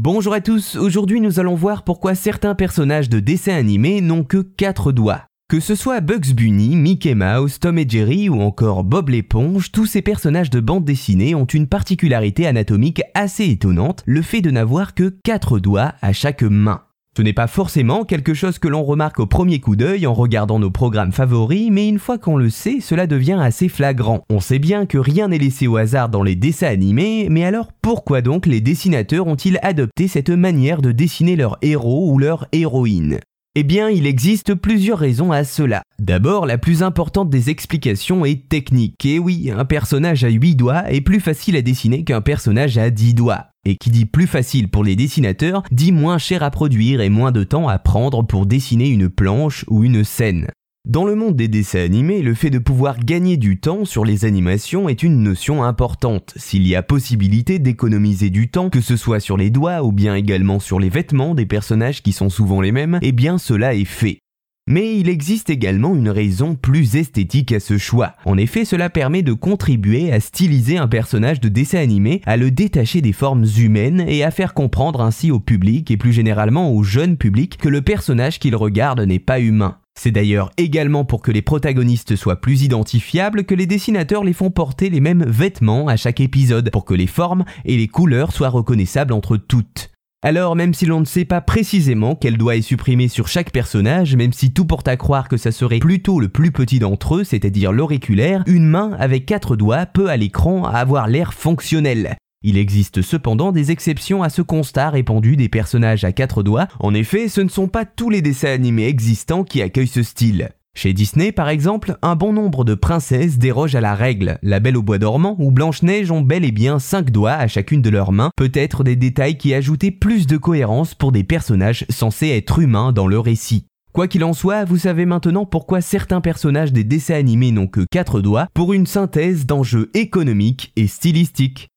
Bonjour à tous, aujourd'hui nous allons voir pourquoi certains personnages de dessins animés n'ont que 4 doigts. Que ce soit Bugs Bunny, Mickey Mouse, Tom et Jerry ou encore Bob l'éponge, tous ces personnages de bande dessinée ont une particularité anatomique assez étonnante, le fait de n'avoir que 4 doigts à chaque main. Ce n'est pas forcément quelque chose que l'on remarque au premier coup d'œil en regardant nos programmes favoris, mais une fois qu'on le sait, cela devient assez flagrant. On sait bien que rien n'est laissé au hasard dans les dessins animés, mais alors pourquoi donc les dessinateurs ont-ils adopté cette manière de dessiner leurs héros ou leurs héroïnes? Eh bien, il existe plusieurs raisons à cela. D'abord, la plus importante des explications est technique. Et oui, un personnage à 8 doigts est plus facile à dessiner qu'un personnage à 10 doigts. Et qui dit plus facile pour les dessinateurs, dit moins cher à produire et moins de temps à prendre pour dessiner une planche ou une scène. Dans le monde des dessins animés, le fait de pouvoir gagner du temps sur les animations est une notion importante. S'il y a possibilité d'économiser du temps, que ce soit sur les doigts ou bien également sur les vêtements des personnages qui sont souvent les mêmes, eh bien cela est fait. Mais il existe également une raison plus esthétique à ce choix. En effet, cela permet de contribuer à styliser un personnage de dessin animé, à le détacher des formes humaines et à faire comprendre ainsi au public et plus généralement au jeune public que le personnage qu'il regarde n'est pas humain. C'est d'ailleurs également pour que les protagonistes soient plus identifiables que les dessinateurs les font porter les mêmes vêtements à chaque épisode, pour que les formes et les couleurs soient reconnaissables entre toutes. Alors même si l'on ne sait pas précisément quel doigt est supprimé sur chaque personnage, même si tout porte à croire que ça serait plutôt le plus petit d'entre eux, c'est-à-dire l'auriculaire, une main avec quatre doigts peut à l'écran avoir l'air fonctionnel. Il existe cependant des exceptions à ce constat répandu des personnages à quatre doigts. En effet, ce ne sont pas tous les dessins animés existants qui accueillent ce style. Chez Disney, par exemple, un bon nombre de princesses dérogent à la règle. La Belle au Bois dormant ou Blanche-Neige ont bel et bien 5 doigts à chacune de leurs mains, peut-être des détails qui ajoutaient plus de cohérence pour des personnages censés être humains dans le récit. Quoi qu'il en soit, vous savez maintenant pourquoi certains personnages des dessins animés n'ont que 4 doigts pour une synthèse d'enjeux économiques et stylistiques.